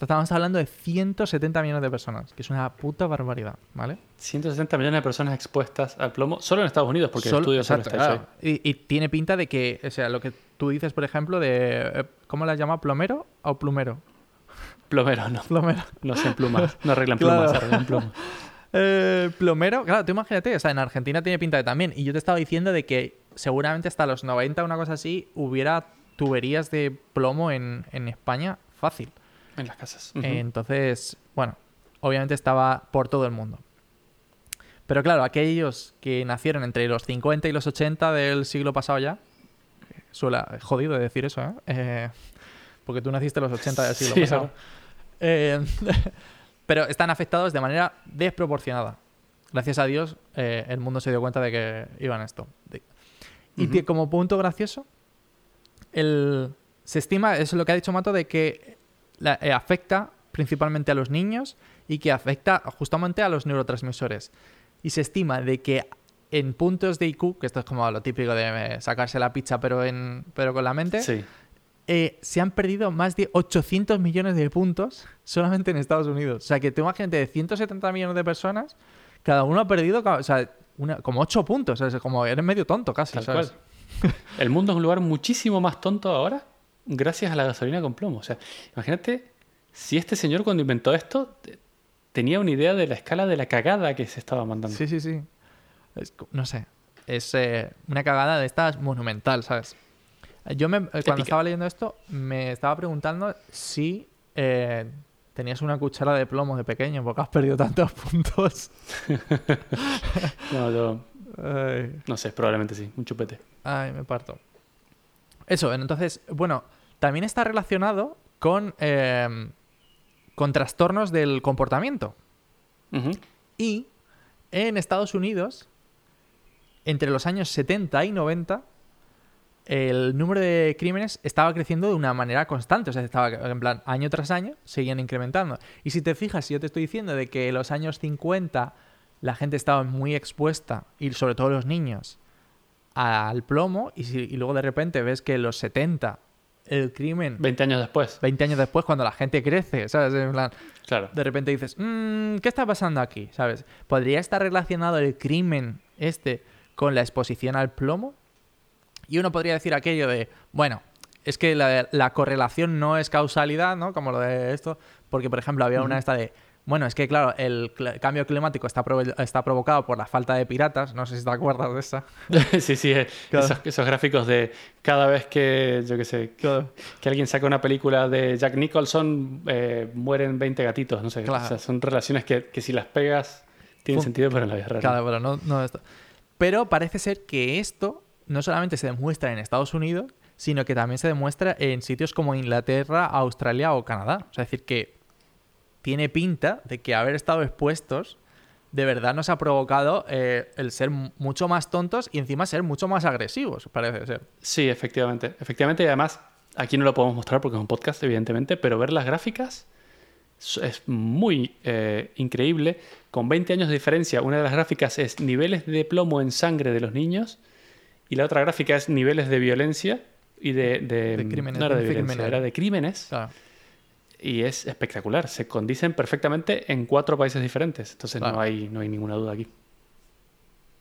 Estamos hablando de 170 millones de personas, que es una puta barbaridad, ¿vale? 160 millones de personas expuestas al plomo solo en Estados Unidos, porque Solo- el estudio solo exacto, está hecho claro. Y, y tiene pinta de que, o sea, lo que tú dices, por ejemplo, de. eh, ¿Cómo la llama? ¿Plomero o plumero? Plomero, no. Plomero. No se plumas, no arreglan [LAUGHS] Claro. plumas, arreglan plumas. [LAUGHS] Eh, plomero, claro, tú imagínate, o sea, en Argentina tiene pinta de también. Y yo te estaba diciendo de que seguramente hasta los 90, una cosa así, hubiera tuberías de plomo en, en España fácil. En las casas. Entonces, bueno, obviamente estaba por todo el mundo. Pero claro, aquellos que nacieron entre los 50 y los 80 del siglo pasado ya, suele jodido de decir eso, ¿eh? Eh, porque tú naciste en los 80 del siglo Sí, pasado. Eh, [LAUGHS] pero están afectados de manera desproporcionada. Gracias a Dios, eh, el mundo se dio cuenta de que iban esto. De- Y tie- como punto gracioso, el, se estima, eso es lo que ha dicho Mato, de que la- eh, afecta principalmente a los niños y que afecta justamente a los neurotransmisores. Y se estima de que en puntos de IQ, que esto es como lo típico de eh, sacarse la pizza pero, en, pero con la mente, Sí. eh, se han perdido más de 800 millones de puntos solamente en Estados Unidos. O sea, que tú imagínate de 170 millones de personas, cada uno ha perdido o sea, una- como 8 puntos. O sea, como eres medio tonto casi, ¿sabes? El mundo es un lugar muchísimo más tonto ahora gracias a la gasolina con plomo. O sea, imagínate si este señor cuando inventó esto te- tenía una idea de la escala de la cagada que se estaba mandando. Sí, sí, sí. Es no sé. Es eh, una cagada de estas monumental, ¿sabes? Yo me, eh, cuando Épica. estaba leyendo esto me estaba preguntando si eh, tenías una cuchara de plomo de pequeño porque has perdido tantos puntos. [LAUGHS] No, yo- Ay. no sé, probablemente sí, un chupete. Ay, me parto. Eso, entonces, bueno, también está relacionado con, eh, con trastornos del comportamiento. Y en Estados Unidos, entre los años 70 y 90, el número de crímenes estaba creciendo de una manera constante. O sea, estaba en plan, año tras año, seguían incrementando. Y si te fijas, si yo te estoy diciendo de que en los años 50 la gente estaba muy expuesta, y sobre todo los niños, al plomo, y, si- y luego de repente ves que en los 70 el crimen, 20 años después. 20 años después, cuando la gente crece, ¿sabes? En plan, Claro. de repente dices, "Mm, ¿qué está pasando aquí? ¿Sabes? ¿Podría estar relacionado el crimen este con la exposición al plomo? Y uno podría decir aquello de, bueno, es que la, la correlación no es causalidad, ¿no? Como lo de esto, porque por ejemplo había una esta de, bueno, es que claro, el cl- cambio climático está, está provocado por la falta de piratas, no sé si te acuerdas de esa. [LAUGHS] sí, sí, eh, Claro. esos, esos gráficos de cada vez que, yo qué sé, que alguien saca una película de Jack Nicholson, eh, mueren 20 gatitos, no sé. Claro. O sea, son relaciones que, que si las pegas tienen sentido, pero en la vida real. Claro, pero no, no esto. Pero parece ser que esto no solamente se demuestra en Estados Unidos, sino que también se demuestra en sitios como Inglaterra, Australia o Canadá. O sea, es decir, que tiene pinta de que haber estado expuestos de verdad nos ha provocado eh, el ser mucho más tontos y encima ser mucho más agresivos, parece ser. Sí, efectivamente. Efectivamente, y además, aquí no lo podemos mostrar porque es un podcast, evidentemente, pero ver las gráficas es muy eh, increíble. Con 20 años de diferencia, una de las gráficas es niveles de plomo en sangre de los niños y la otra gráfica es niveles de violencia y de... De, De crímenes, no era de de violencia, crímenes. era de crímenes. Claro. Y es espectacular. Se condicen perfectamente en cuatro países diferentes. Entonces Claro. no, hay, no hay ninguna duda aquí.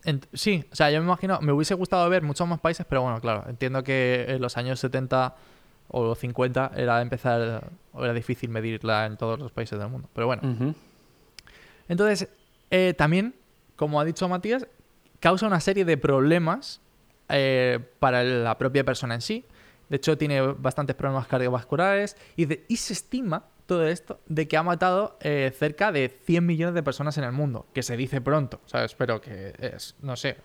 Ent- sí, o sea, yo me imagino, me hubiese gustado ver muchos más países, pero bueno, claro, entiendo que en los años 70 o 50 era empezar, o era difícil medirla en todos los países del mundo. Pero bueno, entonces, eh, también, como ha dicho Matías, causa una serie de problemas eh, para la propia persona en sí. De hecho, tiene bastantes problemas cardiovasculares y, de- y se estima todo esto de que ha matado eh, cerca de 100 millones de personas en el mundo, que se dice pronto, ¿sabes? Pero que es, no sé,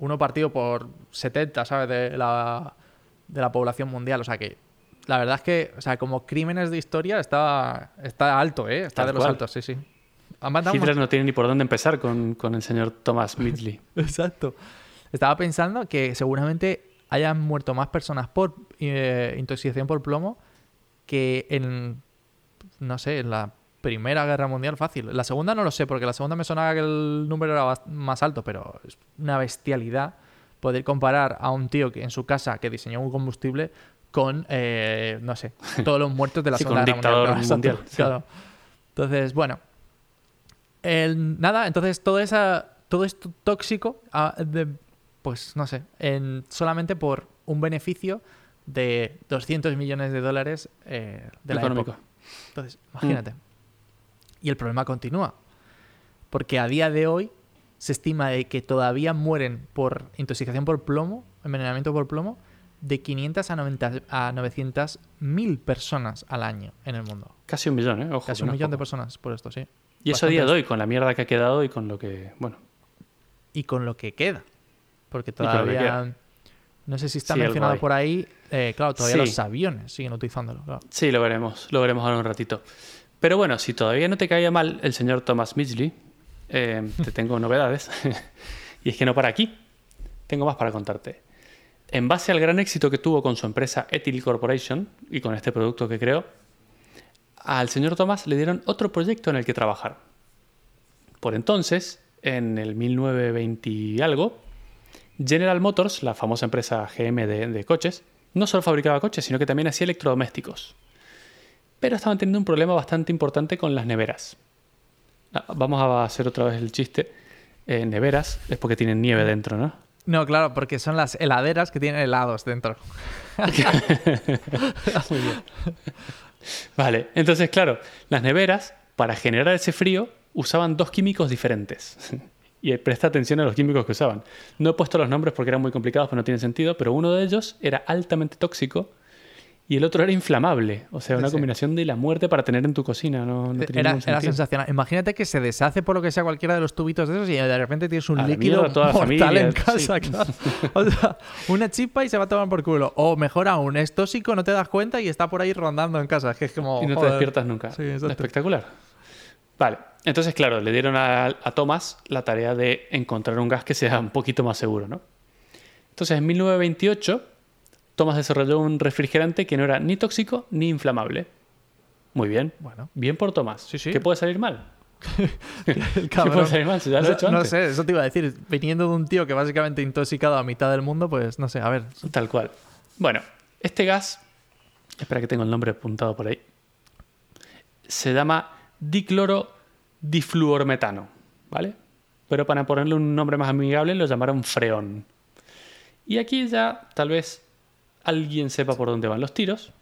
uno partido por 70, ¿sabes? De la, de la población mundial. O sea que la verdad es que, o sea, como crímenes de historia está, está alto, ¿eh? Está Tal de los cual. altos, sí, sí. Hitler no tiene ni por dónde empezar con, con el señor Thomas [LAUGHS] Midley. Exacto. Estaba pensando que seguramente hayan muerto más personas por eh, intoxicación por plomo que en, no sé, en la Primera Guerra Mundial fácil. La segunda no lo sé, porque la segunda me sonaba que el número era más alto, pero es una bestialidad poder comparar a un tío que en su casa que diseñó un combustible con, eh, no sé, [LAUGHS] todos los muertos de la Sí, Segunda un Guerra Mundial. Claro, exacto, mundial, sí. claro. Entonces, bueno. El- nada, entonces todo, esa, todo esto tóxico, ah, de- pues no sé, en, solamente por un beneficio de 200 millones de dólares eh, de la Económico. época. Entonces, imagínate. Y el problema continúa. Porque a día de hoy se estima de que todavía mueren por intoxicación por plomo, envenenamiento por plomo, de 500 a 90 a 900 mil personas al año en el mundo. Casi un millón, ¿eh? Ojo, Casi un no millón de personas por esto, sí. Y eso a día de hoy, con la mierda que ha quedado y con lo que. Bueno, Y con lo que queda. Porque todavía. No sé si está Sí, mencionado por ahí. eh, claro, todavía Sí. los aviones siguen utilizándolo. claro. sí, lo veremos. Lo veremos ahora un ratito. Pero bueno, si todavía no te caía mal el señor Thomas Midgley, eh, te tengo [LAUGHS] novedades. [LAUGHS] y es que no para aquí. Tengo más para contarte. En base al gran éxito que tuvo con su empresa Ethyl Corporation y con este producto que creó, al señor Thomas le dieron otro proyecto en el que trabajar. Por entonces, en el 1920 y algo, General Motors, la famosa empresa GM de, de coches, no solo fabricaba coches, sino que también hacía electrodomésticos. Pero estaban teniendo un problema bastante importante con las neveras. Ah, Vamos a hacer otra vez el chiste. Eh, neveras es porque tienen nieve dentro, ¿no? No, claro, porque son las heladeras que tienen helados dentro. [LAUGHS] Vale, entonces claro, las neveras, para generar ese frío, usaban dos químicos diferentes. Y presta atención a los químicos que usaban. No he puesto los nombres porque eran muy complicados, pero no tienen sentido, pero uno de ellos era altamente tóxico y el otro era inflamable. O sea, una Sí. combinación de la muerte para tener en tu cocina. No, no tenía Era, era sensacional. Imagínate que se deshace por lo que sea cualquiera de los tubitos de esos y de repente tienes un A líquido toda mortal en casa. sí. claro. O sea, una chispa y se va a tomar por culo. O mejor aún, es tóxico, no te das cuenta y está por ahí rondando en casa. Es que es como. y no te despiertas nunca. Sí. Espectacular. Vale, entonces claro, le dieron a, a Thomas la tarea de encontrar un gas que sea un poquito más seguro, ¿no? Entonces en 1928, Thomas desarrolló un refrigerante que no era ni tóxico ni inflamable. Muy bien. Bueno, Bien por Thomas. Sí, sí. ¿Qué puede salir mal? [LAUGHS] [LAUGHS] el ¿Qué puede salir mal? Si ya lo he No- hecho no antes. sé, eso te iba a decir. Viniendo de un tío que básicamente intoxicado a mitad del mundo, pues no sé, a ver. Tal cual. Bueno, este gas, espera que tengo el nombre apuntado por ahí, se llama dicloro difluormetano, ¿vale? Pero para ponerle un nombre más amigable lo llamaron freón. Y aquí ya tal vez alguien sepa por dónde van los tiros,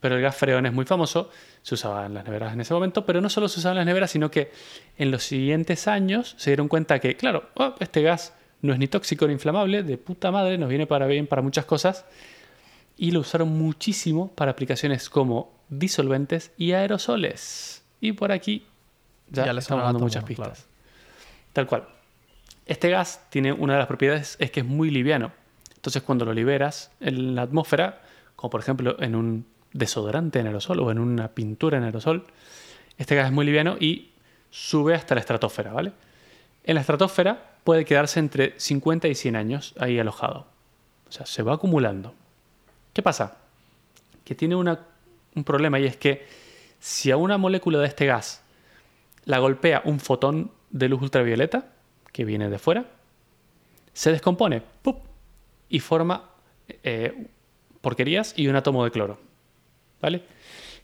pero el gas freón es muy famoso, se usaba en las neveras en ese momento, pero no solo se usaba en las neveras, sino que en los siguientes años se dieron cuenta que, claro, oh, este gas no es ni tóxico ni inflamable, de puta madre, nos viene para bien para muchas cosas, y lo usaron muchísimo para aplicaciones como disolventes y aerosoles. Y por aquí ya, Ya le estamos dando muchas pistas. Tal cual. Este gas tiene una de las propiedades es que es muy liviano. Entonces cuando lo liberas en la atmósfera, como por ejemplo en un desodorante en aerosol o en una pintura en aerosol, este gas es muy liviano y sube hasta la estratosfera, ¿vale? En la estratosfera puede quedarse entre 50 y 100 años ahí alojado. O sea, se va acumulando. ¿Qué pasa? Que tiene una- un problema y es que si a una molécula de este gas la golpea un fotón de luz ultravioleta que viene de fuera, se descompone y forma eh, porquerías y un átomo de cloro. ¿Vale?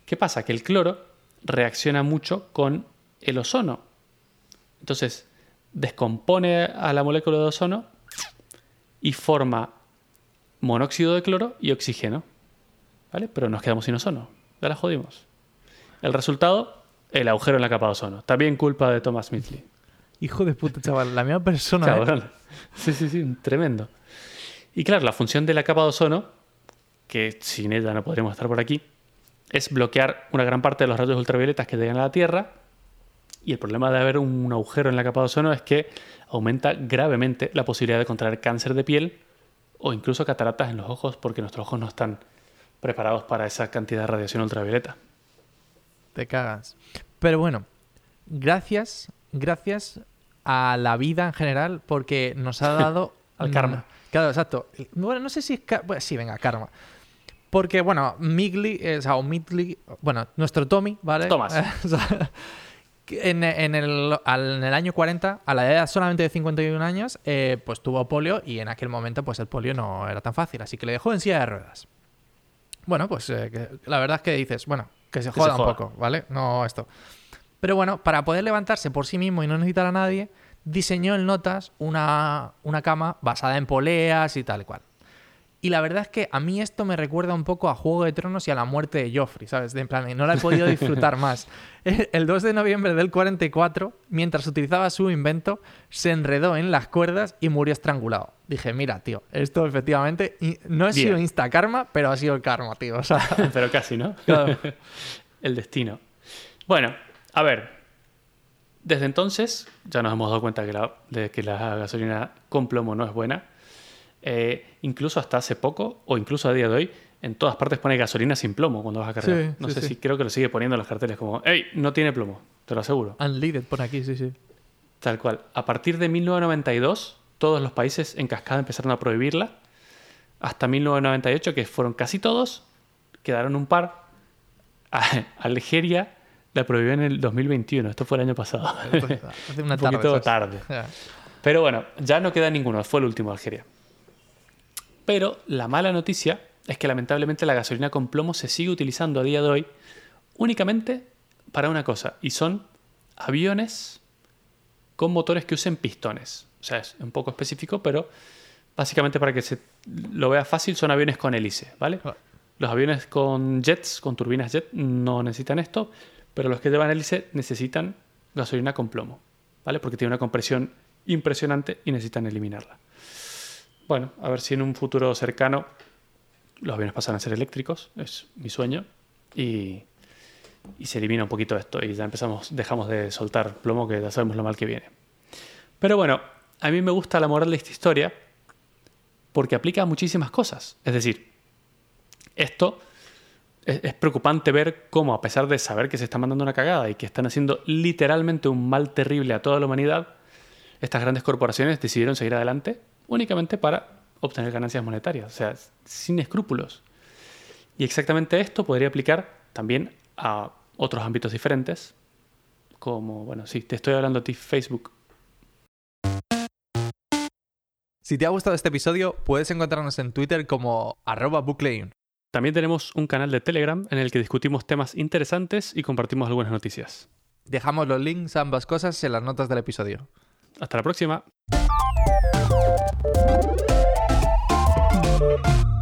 ¿Qué pasa? Que el cloro reacciona mucho con el ozono. Entonces, descompone a la molécula de ozono y forma monóxido de cloro y oxígeno. ¿Vale? Pero nos quedamos sin ozono. Ya la jodimos. El resultado, el agujero en la capa de ozono. También culpa de Thomas Smithley. Hijo de puta, chaval. La misma persona. ¿eh? Cabrón. Sí, sí, sí, tremendo. Y claro, la función de la capa de ozono, que sin ella no podríamos estar por aquí, es bloquear una gran parte de los rayos ultravioletas que llegan a la Tierra. Y el problema de haber un agujero en la capa de ozono es que aumenta gravemente la posibilidad de contraer cáncer de piel o incluso cataratas en los ojos porque nuestros ojos no están preparados para esa cantidad de radiación ultravioleta. Te cagas. Pero bueno, gracias, gracias a la vida en general porque nos ha [LAUGHS] dado... Al karma. Claro, exacto. Bueno, no sé si es... bueno, sí, venga, karma. Porque, bueno, Migli, eh, o sea, o Midley, bueno, nuestro Tommy, ¿vale? [LAUGHS] Que en, en el, al- en el año 40, a la edad solamente de 51 años, eh, pues tuvo polio y en aquel momento pues el polio no era tan fácil, así que le dejó en silla de ruedas. Bueno, pues eh, que- la verdad es que dices, bueno, que se Que se joda un joda. poco, ¿vale? No esto. Pero bueno, para poder levantarse por sí mismo y no necesitar a nadie, diseñó en notas una, una cama basada en poleas y tal y cual. Y la verdad es que a mí esto me recuerda un poco a Juego de Tronos y a la muerte de Joffrey, ¿sabes? De en plan, no la he podido disfrutar [LAUGHS] más. El 2 de noviembre del 44, mientras utilizaba su invento, se enredó en las cuerdas y murió estrangulado. Dije, mira, tío, esto efectivamente no ha sido Bien. insta karma, pero ha sido el karma, tío. O sea, [LAUGHS] Pero casi, ¿no? Claro. [LAUGHS] el destino. Bueno, a ver. Desde entonces ya nos hemos dado cuenta que la, de que la gasolina con plomo no es buena. Eh, incluso hasta hace poco, o incluso a día de hoy, en todas partes pone gasolina sin plomo cuando vas a cargar. Sí, no sí, sé sí. si creo que lo sigue poniendo en los carteles como, hey, no tiene plomo, te lo aseguro. unleaded por aquí, sí, sí. Tal cual. A partir de 1992, todos los países en cascada empezaron a prohibirla. Hasta 1998, que fueron casi todos, quedaron un par. [LAUGHS] Algeria la prohibió en el 2021. Esto fue el año pasado. Hace una [LAUGHS] un tarde. poquito ¿sabes? tarde. Pero bueno, ya no queda ninguno. Fue el último Algeria. Pero la mala noticia es que lamentablemente la gasolina con plomo se sigue utilizando a día de hoy únicamente para una cosa. Y son aviones con motores que usen pistones. O sea, es un poco específico, pero básicamente para que se lo vea fácil son aviones con hélice, ¿vale? Claro. Los aviones con jets, con turbinas jet, no necesitan esto, pero los que llevan hélice necesitan gasolina con plomo, ¿vale? Porque tiene una compresión impresionante y necesitan eliminarla. Bueno, a ver si en un futuro cercano los aviones pasan a ser eléctricos, es mi sueño, y, y se elimina un poquito esto y ya empezamos, dejamos de soltar plomo que ya sabemos lo mal que viene. Pero bueno, a mí me gusta la moral de esta historia porque aplica a muchísimas cosas. Es decir, esto es, es preocupante ver cómo, a pesar de saber que se está mandando una cagada y que están haciendo literalmente un mal terrible a toda la humanidad, estas grandes corporaciones decidieron seguir adelante únicamente para obtener ganancias monetarias, o sea, sin escrúpulos. Y exactamente esto podría aplicar también a otros ámbitos diferentes, como, bueno, sí, te estoy hablando a ti, Facebook. Si te ha gustado este episodio, puedes encontrarnos en Twitter como arroba. También tenemos un canal de Telegram en el que discutimos temas interesantes y compartimos algunas noticias. Dejamos los links a ambas cosas en las notas del episodio. Hasta la próxima. Música